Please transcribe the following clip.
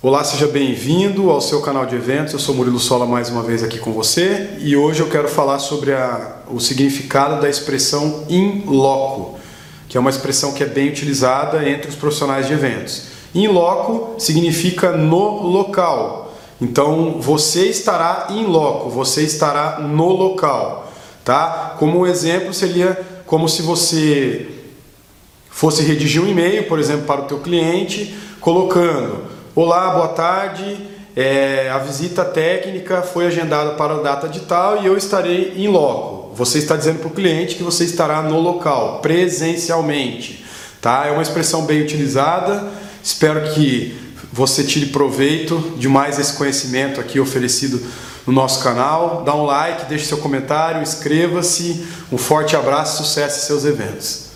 Olá, seja bem-vindo ao seu canal de eventos. Eu sou Murilo Sola mais uma vez aqui com você e hoje eu quero falar sobre a, o significado da expressão in loco, que é uma expressão que é bem utilizada entre os profissionais de eventos. In loco significa no local. Então você estará in loco, você estará no local, tá? Como um exemplo seria como se você fosse redigir um e-mail, por exemplo, para o teu cliente, colocando Olá, boa tarde. É, a visita técnica foi agendada para a data de tal e eu estarei em loco. Você está dizendo para o cliente que você estará no local, presencialmente. Tá? É uma expressão bem utilizada. Espero que você tire proveito de mais esse conhecimento aqui oferecido no nosso canal. Dá um like, deixe seu comentário, inscreva-se. Um forte abraço, sucesso em seus eventos.